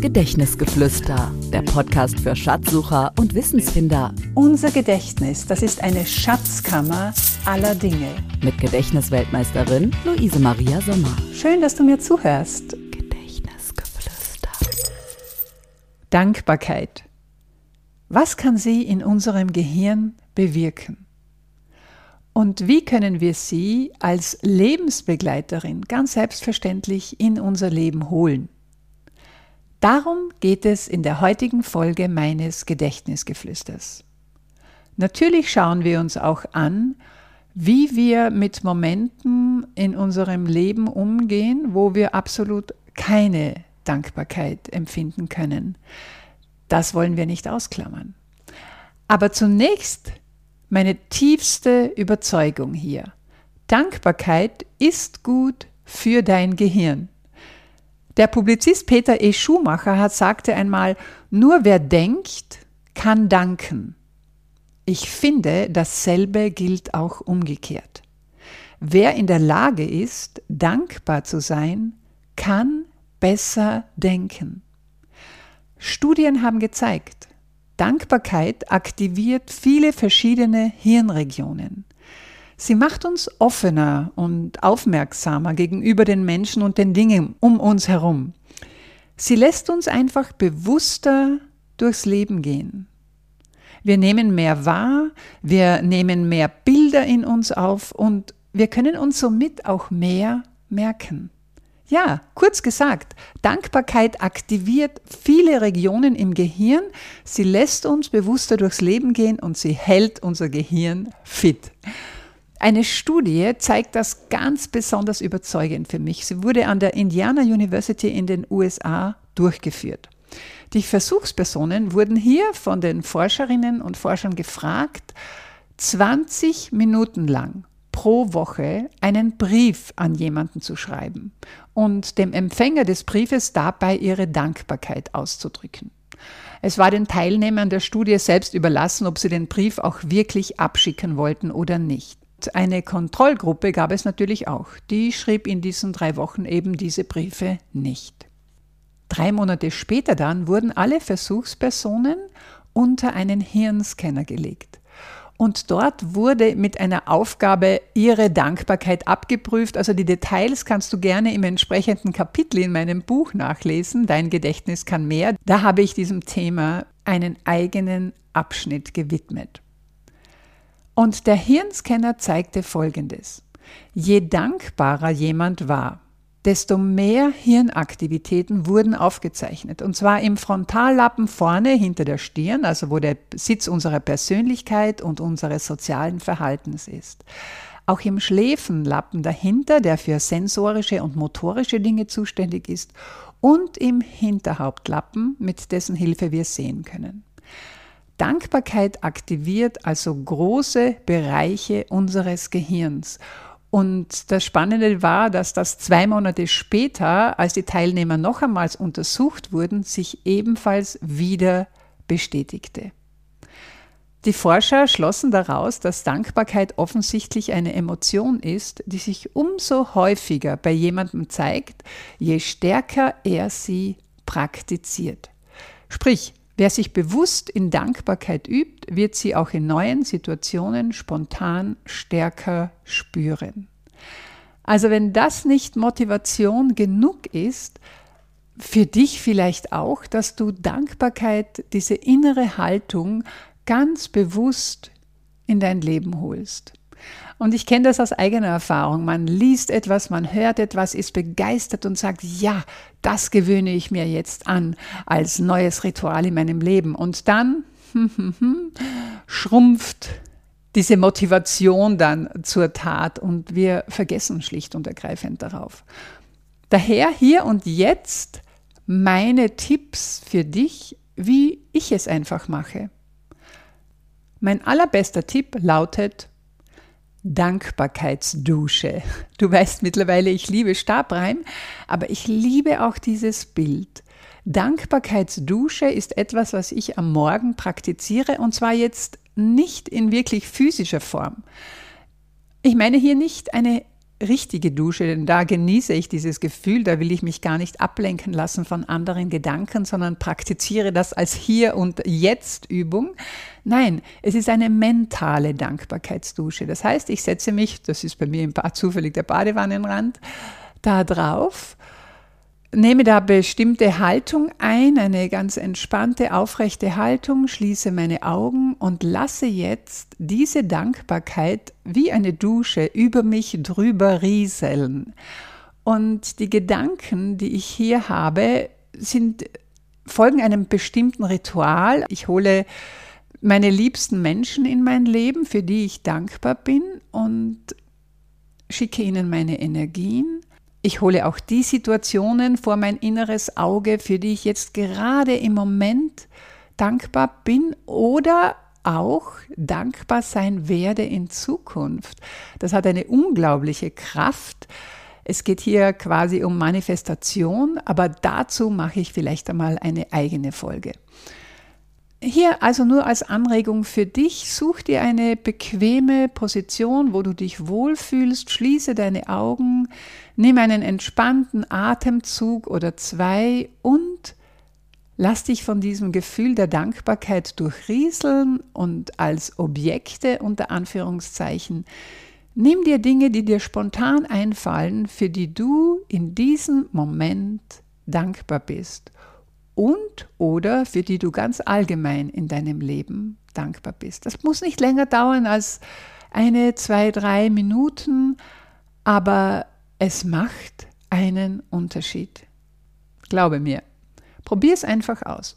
Gedächtnisgeflüster, der Podcast für Schatzsucher und Wissensfinder. Unser Gedächtnis, das ist eine Schatzkammer aller Dinge. Mit Gedächtnisweltmeisterin Luise Maria Sommer. Schön, dass du mir zuhörst. Gedächtnisgeflüster. Dankbarkeit. Was kann sie in unserem Gehirn bewirken? Und wie können wir sie als Lebensbegleiterin ganz selbstverständlich in unser Leben holen? Darum geht es in der heutigen Folge meines Gedächtnisgeflüsters. Natürlich schauen wir uns auch an, wie wir mit Momenten in unserem Leben umgehen, wo wir absolut keine Dankbarkeit empfinden können. Das wollen wir nicht ausklammern. Aber zunächst meine tiefste Überzeugung hier. Dankbarkeit ist gut für dein Gehirn. Der Publizist Peter E. Schumacher hat sagte einmal, nur wer denkt, kann danken. Ich finde, dasselbe gilt auch umgekehrt. Wer in der Lage ist, dankbar zu sein, kann besser denken. Studien haben gezeigt, Dankbarkeit aktiviert viele verschiedene Hirnregionen. Sie macht uns offener und aufmerksamer gegenüber den Menschen und den Dingen um uns herum. Sie lässt uns einfach bewusster durchs Leben gehen. Wir nehmen mehr wahr, wir nehmen mehr Bilder in uns auf und wir können uns somit auch mehr merken. Ja, kurz gesagt, Dankbarkeit aktiviert viele Regionen im Gehirn, sie lässt uns bewusster durchs Leben gehen und sie hält unser Gehirn fit. Eine Studie zeigt das ganz besonders überzeugend für mich. Sie wurde an der Indiana University in den USA durchgeführt. Die Versuchspersonen wurden hier von den Forscherinnen und Forschern gefragt, 20 Minuten lang pro Woche einen Brief an jemanden zu schreiben und dem Empfänger des Briefes dabei ihre Dankbarkeit auszudrücken. Es war den Teilnehmern der Studie selbst überlassen, ob sie den Brief auch wirklich abschicken wollten oder nicht. Eine Kontrollgruppe gab es natürlich auch. Die schrieb in diesen drei Wochen eben diese Briefe nicht. Drei Monate später dann wurden alle Versuchspersonen unter einen Hirnscanner gelegt. Und dort wurde mit einer Aufgabe ihre Dankbarkeit abgeprüft. Also die Details kannst du gerne im entsprechenden Kapitel in meinem Buch nachlesen. Dein Gedächtnis kann mehr. Da habe ich diesem Thema einen eigenen Abschnitt gewidmet. Und der Hirnscanner zeigte Folgendes. Je dankbarer jemand war, desto mehr Hirnaktivitäten wurden aufgezeichnet. Und zwar im Frontallappen vorne hinter der Stirn, also wo der Sitz unserer Persönlichkeit und unseres sozialen Verhaltens ist. Auch im Schläfenlappen dahinter, der für sensorische und motorische Dinge zuständig ist. Und im Hinterhauptlappen, mit dessen Hilfe wir sehen können. Dankbarkeit aktiviert also große Bereiche unseres Gehirns und das Spannende war, dass das zwei Monate später, als die Teilnehmer noch einmals untersucht wurden, sich ebenfalls wieder bestätigte. Die Forscher schlossen daraus, dass Dankbarkeit offensichtlich eine Emotion ist, die sich umso häufiger bei jemandem zeigt, je stärker er sie praktiziert. Sprich, Wer sich bewusst in Dankbarkeit übt, wird sie auch in neuen Situationen spontan stärker spüren. Also wenn das nicht Motivation genug ist, für dich vielleicht auch, dass du Dankbarkeit, diese innere Haltung ganz bewusst in dein Leben holst. Und ich kenne das aus eigener Erfahrung. Man liest etwas, man hört etwas, ist begeistert und sagt, ja, das gewöhne ich mir jetzt an als neues Ritual in meinem Leben. Und dann schrumpft diese Motivation dann zur Tat und wir vergessen schlicht und ergreifend darauf. Daher hier und jetzt meine Tipps für dich, wie ich es einfach mache. Mein allerbester Tipp lautet, Dankbarkeitsdusche. Du weißt mittlerweile, ich liebe Stabreim, aber ich liebe auch dieses Bild. Dankbarkeitsdusche ist etwas, was ich am Morgen praktiziere und zwar jetzt nicht in wirklich physischer Form. Ich meine hier nicht eine richtige Dusche, denn da genieße ich dieses Gefühl, da will ich mich gar nicht ablenken lassen von anderen Gedanken, sondern praktiziere das als Hier- und Jetzt-Übung. Nein, es ist eine mentale Dankbarkeitsdusche. Das heißt, ich setze mich, das ist bei mir im Bad zufällig der Badewannenrand, da drauf nehme da bestimmte Haltung ein, eine ganz entspannte, aufrechte Haltung, schließe meine Augen und lasse jetzt diese Dankbarkeit wie eine Dusche über mich drüber rieseln. Und die Gedanken, die ich hier habe, sind, folgen einem bestimmten Ritual. Ich hole meine liebsten Menschen in mein Leben, für die ich dankbar bin und schicke ihnen meine Energien ich hole auch die Situationen vor mein inneres Auge, für die ich jetzt gerade im Moment dankbar bin oder auch dankbar sein werde in Zukunft. Das hat eine unglaubliche Kraft. Es geht hier quasi um Manifestation, aber dazu mache ich vielleicht einmal eine eigene Folge. Hier also nur als Anregung für dich, such dir eine bequeme Position, wo du dich wohlfühlst, schließe deine Augen, nimm einen entspannten Atemzug oder zwei und lass dich von diesem Gefühl der Dankbarkeit durchrieseln und als Objekte unter Anführungszeichen nimm dir Dinge, die dir spontan einfallen, für die du in diesem Moment dankbar bist und oder für die du ganz allgemein in deinem Leben dankbar bist. Das muss nicht länger dauern als eine, zwei, drei Minuten, aber es macht einen Unterschied. Glaube mir. Probier es einfach aus.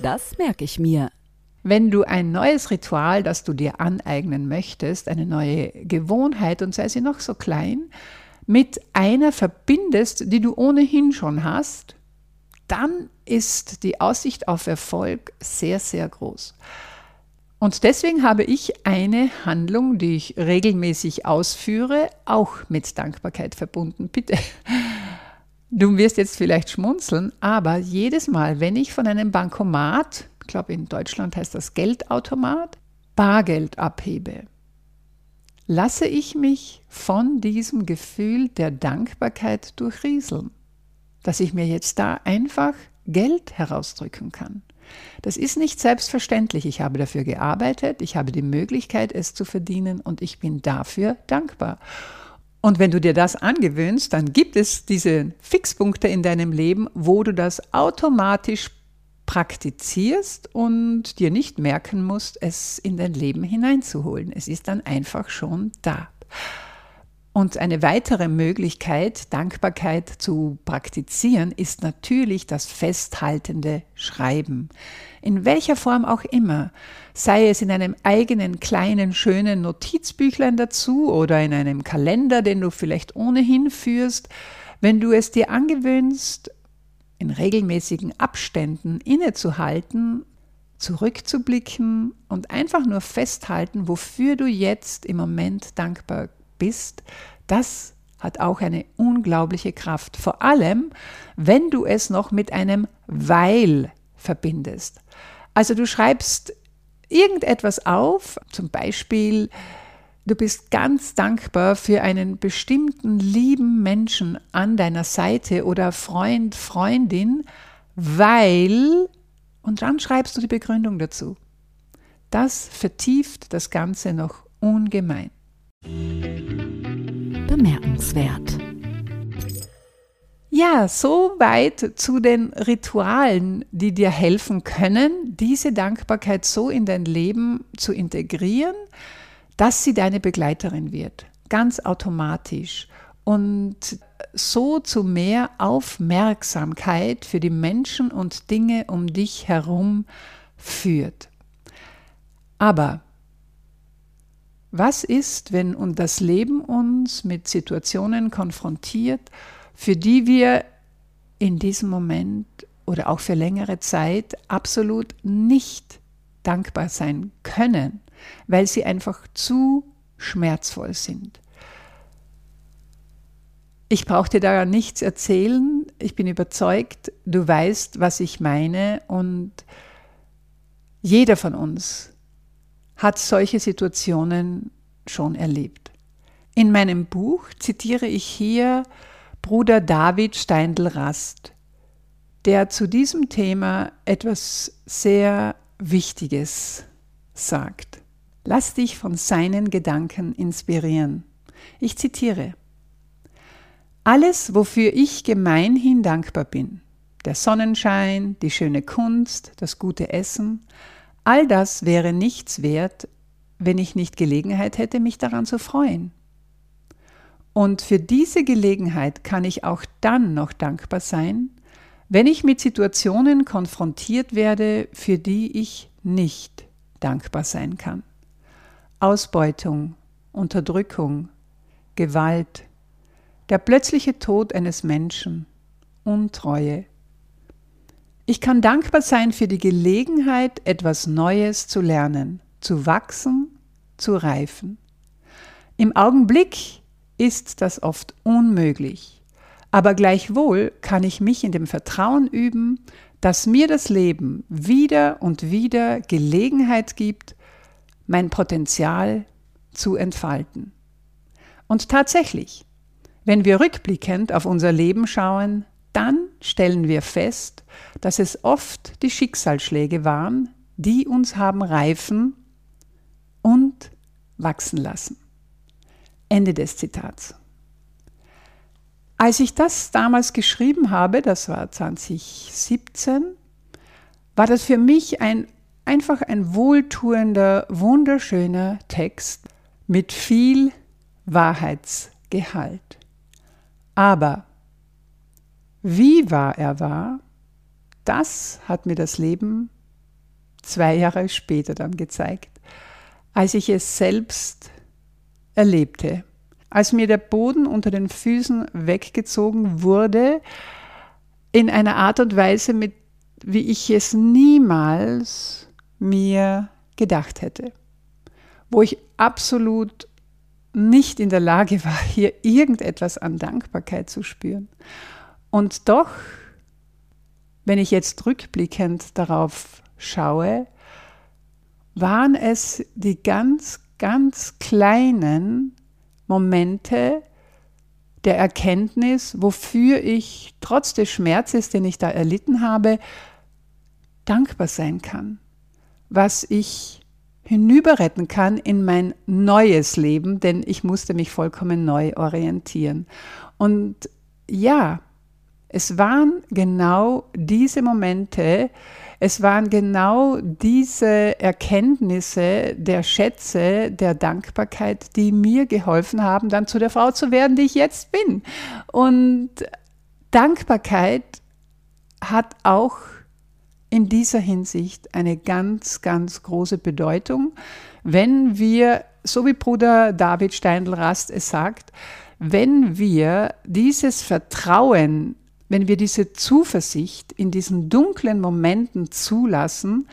Das merke ich mir. Wenn du ein neues Ritual, das du dir aneignen möchtest, eine neue Gewohnheit und sei sie noch so klein, mit einer verbindest, die du ohnehin schon hast, dann ist die Aussicht auf Erfolg sehr, sehr groß. Und deswegen habe ich eine Handlung, die ich regelmäßig ausführe, auch mit Dankbarkeit verbunden. Bitte. Du wirst jetzt vielleicht schmunzeln, aber jedes Mal, wenn ich von einem Bankomat, ich glaube in Deutschland heißt das Geldautomat, Bargeld abhebe, lasse ich mich von diesem Gefühl der Dankbarkeit durchrieseln dass ich mir jetzt da einfach Geld herausdrücken kann. Das ist nicht selbstverständlich. Ich habe dafür gearbeitet, ich habe die Möglichkeit, es zu verdienen und ich bin dafür dankbar. Und wenn du dir das angewöhnst, dann gibt es diese Fixpunkte in deinem Leben, wo du das automatisch praktizierst und dir nicht merken musst, es in dein Leben hineinzuholen. Es ist dann einfach schon da. Und eine weitere Möglichkeit, Dankbarkeit zu praktizieren, ist natürlich das festhaltende Schreiben. In welcher Form auch immer, sei es in einem eigenen kleinen schönen Notizbüchlein dazu oder in einem Kalender, den du vielleicht ohnehin führst, wenn du es dir angewöhnst, in regelmäßigen Abständen innezuhalten, zurückzublicken und einfach nur festhalten, wofür du jetzt im Moment dankbar bist, das hat auch eine unglaubliche Kraft. Vor allem, wenn du es noch mit einem Weil verbindest. Also du schreibst irgendetwas auf, zum Beispiel, du bist ganz dankbar für einen bestimmten lieben Menschen an deiner Seite oder Freund, Freundin, weil, und dann schreibst du die Begründung dazu. Das vertieft das Ganze noch ungemein. Bemerkenswert. Ja, soweit zu den Ritualen, die dir helfen können, diese Dankbarkeit so in dein Leben zu integrieren, dass sie deine Begleiterin wird, ganz automatisch und so zu mehr Aufmerksamkeit für die Menschen und Dinge um dich herum führt. Aber was ist, wenn das Leben uns mit Situationen konfrontiert, für die wir in diesem Moment oder auch für längere Zeit absolut nicht dankbar sein können, weil sie einfach zu schmerzvoll sind. Ich brauche dir da nichts erzählen. Ich bin überzeugt, du weißt, was ich meine und jeder von uns hat solche Situationen schon erlebt. In meinem Buch zitiere ich hier Bruder David Steindl-Rast, der zu diesem Thema etwas sehr Wichtiges sagt. Lass dich von seinen Gedanken inspirieren. Ich zitiere. Alles, wofür ich gemeinhin dankbar bin, der Sonnenschein, die schöne Kunst, das gute Essen, all das wäre nichts wert, wenn ich nicht Gelegenheit hätte, mich daran zu freuen. Und für diese Gelegenheit kann ich auch dann noch dankbar sein, wenn ich mit Situationen konfrontiert werde, für die ich nicht dankbar sein kann. Ausbeutung, Unterdrückung, Gewalt, der plötzliche Tod eines Menschen, Untreue. Ich kann dankbar sein für die Gelegenheit, etwas Neues zu lernen, zu wachsen, zu reifen. Im Augenblick ist das oft unmöglich, aber gleichwohl kann ich mich in dem Vertrauen üben, dass mir das Leben wieder und wieder Gelegenheit gibt, mein Potenzial zu entfalten. Und tatsächlich, wenn wir rückblickend auf unser Leben schauen, dann stellen wir fest, dass es oft die Schicksalsschläge waren, die uns haben reifen und wachsen lassen. Ende des Zitats. Als ich das damals geschrieben habe, das war 2017, war das für mich ein einfach ein wohltuender, wunderschöner Text mit viel Wahrheitsgehalt. Aber wie wahr er war, das hat mir das Leben zwei Jahre später dann gezeigt, als ich es selbst erlebte. Als mir der Boden unter den Füßen weggezogen wurde, in einer Art und Weise, mit, wie ich es niemals mir gedacht hätte. Wo ich absolut nicht in der Lage war, hier irgendetwas an Dankbarkeit zu spüren. Und doch, wenn ich jetzt rückblickend darauf schaue, waren es die ganz, ganz kleinen Momente der Erkenntnis, wofür ich trotz des Schmerzes, den ich da erlitten habe, dankbar sein kann. Was ich hinüberretten kann in mein neues Leben, denn ich musste mich vollkommen neu orientieren. Und ja, es waren genau diese Momente, es waren genau diese Erkenntnisse der Schätze, der Dankbarkeit, die mir geholfen haben, dann zu der Frau zu werden, die ich jetzt bin. Und Dankbarkeit hat auch in dieser Hinsicht eine ganz, ganz große Bedeutung, wenn wir, so wie Bruder David Steindl-Rast es sagt, wenn wir dieses Vertrauen, wenn wir diese Zuversicht in diesen dunklen Momenten zulassen,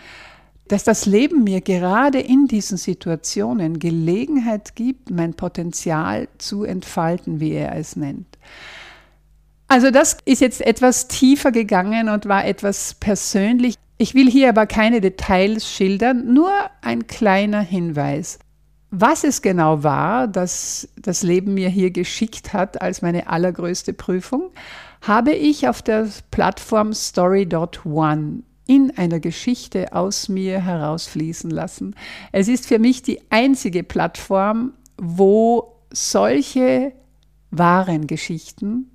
dass das Leben mir gerade in diesen Situationen Gelegenheit gibt, mein Potenzial zu entfalten, wie er es nennt. Also das ist jetzt etwas tiefer gegangen und war etwas persönlich. Ich will hier aber keine Details schildern, nur ein kleiner Hinweis. Was es genau war, das das Leben mir hier geschickt hat als meine allergrößte Prüfung, habe ich auf der Plattform Story.one in einer Geschichte aus mir herausfließen lassen. Es ist für mich die einzige Plattform, wo solche wahren Geschichten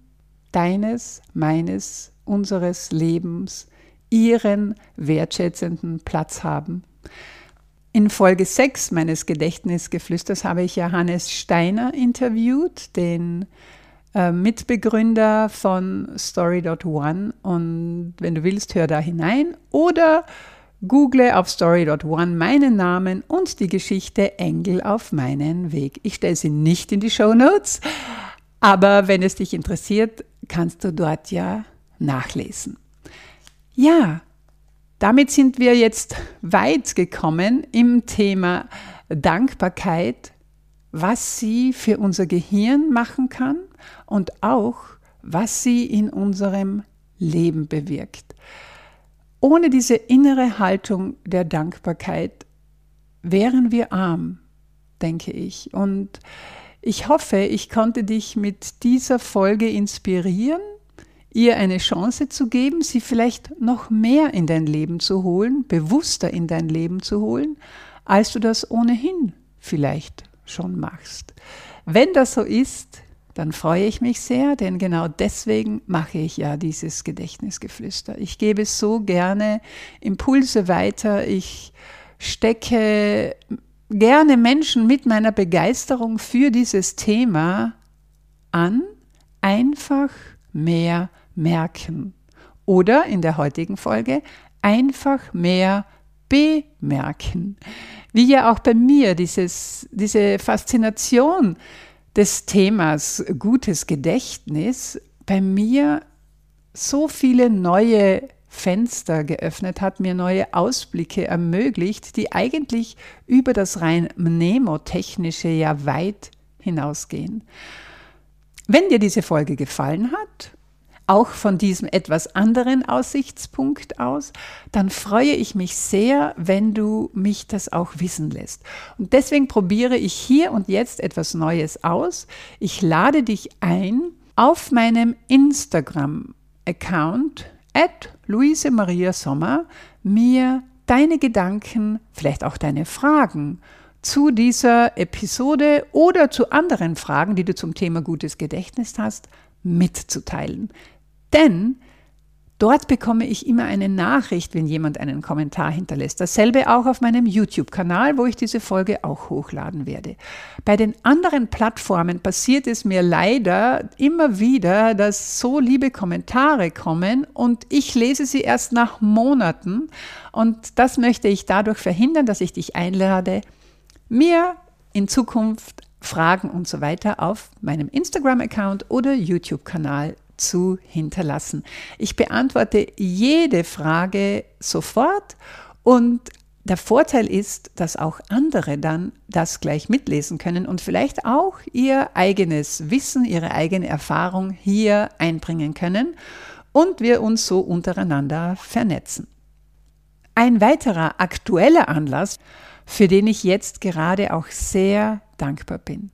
deines, meines, unseres Lebens ihren wertschätzenden Platz haben. In Folge 6 meines Gedächtnisgeflüsters habe ich Johannes Steiner interviewt, den äh, Mitbegründer von Story.one. Und wenn du willst, hör da hinein oder google auf Story.one meinen Namen und die Geschichte Engel auf meinen Weg. Ich stelle sie nicht in die Show Notes, aber wenn es dich interessiert, kannst du dort ja nachlesen. Ja, damit sind wir jetzt weit gekommen im Thema Dankbarkeit, was sie für unser Gehirn machen kann und auch, was sie in unserem Leben bewirkt. Ohne diese innere Haltung der Dankbarkeit wären wir arm, denke ich. Und Ich hoffe, ich konnte dich mit dieser Folge inspirieren, ihr eine Chance zu geben, sie vielleicht noch mehr in dein Leben zu holen, bewusster in dein Leben zu holen, als du das ohnehin vielleicht schon machst. Wenn das so ist, dann freue ich mich sehr, denn genau deswegen mache ich ja dieses Gedächtnisgeflüster. Ich gebe so gerne Impulse weiter, ich stecke gerne Menschen mit meiner Begeisterung für dieses Thema an, einfach mehr merken. Oder in der heutigen Folge einfach mehr bemerken. Wie ja auch bei mir dieses, diese Faszination des Themas gutes Gedächtnis bei mir so viele neue Fenster geöffnet hat, mir neue Ausblicke ermöglicht, die eigentlich über das rein mnemotechnische ja weit hinausgehen. Wenn dir diese Folge gefallen hat, auch von diesem etwas anderen Aussichtspunkt aus, dann freue ich mich sehr, wenn du mich das auch wissen lässt. Und deswegen probiere ich hier und jetzt etwas Neues aus. Ich lade dich ein, auf meinem Instagram-Account at Luise Maria Sommer mir deine Gedanken, vielleicht auch deine Fragen zu dieser Episode oder zu anderen Fragen, die du zum Thema gutes Gedächtnis hast, mitzuteilen. Denn dort bekomme ich immer eine Nachricht, wenn jemand einen Kommentar hinterlässt. Dasselbe auch auf meinem YouTube-Kanal, wo ich diese Folge auch hochladen werde. Bei den anderen Plattformen passiert es mir leider immer wieder, dass so liebe Kommentare kommen und ich lese sie erst nach Monaten. Und das möchte ich dadurch verhindern, dass ich dich einlade, mir in Zukunft Fragen und so weiter auf meinem Instagram-Account oder YouTube-Kanal zu hinterlassen. Ich beantworte jede Frage sofort und der Vorteil ist, dass auch andere dann das gleich mitlesen können und vielleicht auch ihr eigenes Wissen, ihre eigene Erfahrung hier einbringen können und wir uns so untereinander vernetzen. Ein weiterer aktueller Anlass, für den ich jetzt gerade auch sehr dankbar bin.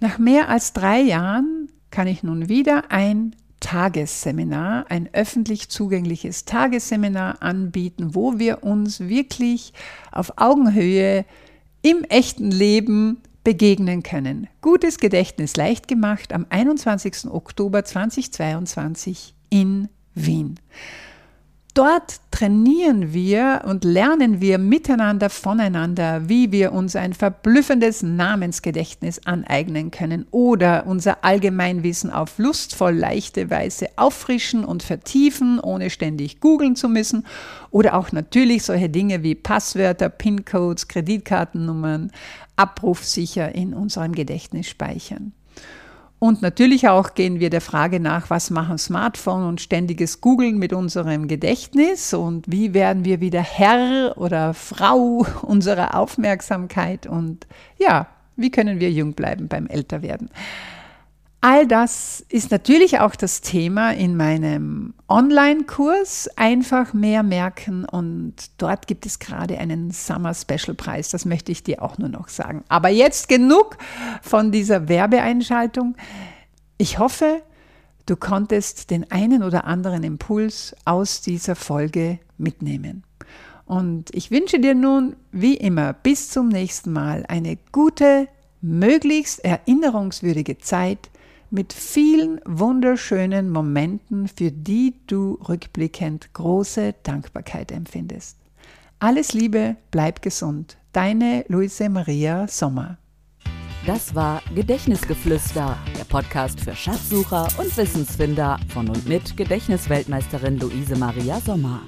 Nach mehr als drei Jahren kann ich nun wieder ein Tagesseminar, ein öffentlich zugängliches Tagesseminar anbieten, wo wir uns wirklich auf Augenhöhe im echten Leben begegnen können. Gutes Gedächtnis leicht gemacht am 21. Oktober 2022 in Wien. Dort trainieren wir und lernen wir miteinander voneinander, wie wir uns ein verblüffendes Namensgedächtnis aneignen können oder unser Allgemeinwissen auf lustvoll leichte Weise auffrischen und vertiefen, ohne ständig googeln zu müssen oder auch natürlich solche Dinge wie Passwörter, PIN-Codes, Kreditkartennummern abrufsicher in unserem Gedächtnis speichern. Und natürlich auch gehen wir der Frage nach, was machen Smartphone und ständiges Googlen mit unserem Gedächtnis und wie werden wir wieder Herr oder Frau unserer Aufmerksamkeit und ja, wie können wir jung bleiben beim Älterwerden. All das ist natürlich auch das Thema in meinem Online-Kurs. Einfach mehr merken und dort gibt es gerade einen Summer Special Preis. Das möchte ich dir auch nur noch sagen. Aber jetzt genug von dieser Werbeeinschaltung. Ich hoffe, du konntest den einen oder anderen Impuls aus dieser Folge mitnehmen. Und ich wünsche dir nun, wie immer, bis zum nächsten Mal eine gute, möglichst erinnerungswürdige Zeit mit vielen wunderschönen Momenten, für die du rückblickend große Dankbarkeit empfindest. Alles Liebe, bleib gesund. Deine Luise Maria Sommer. Das war Gedächtnisgeflüster, der Podcast für Schatzsucher und Wissensfinder von und mit Gedächtnisweltmeisterin Luise Maria Sommer.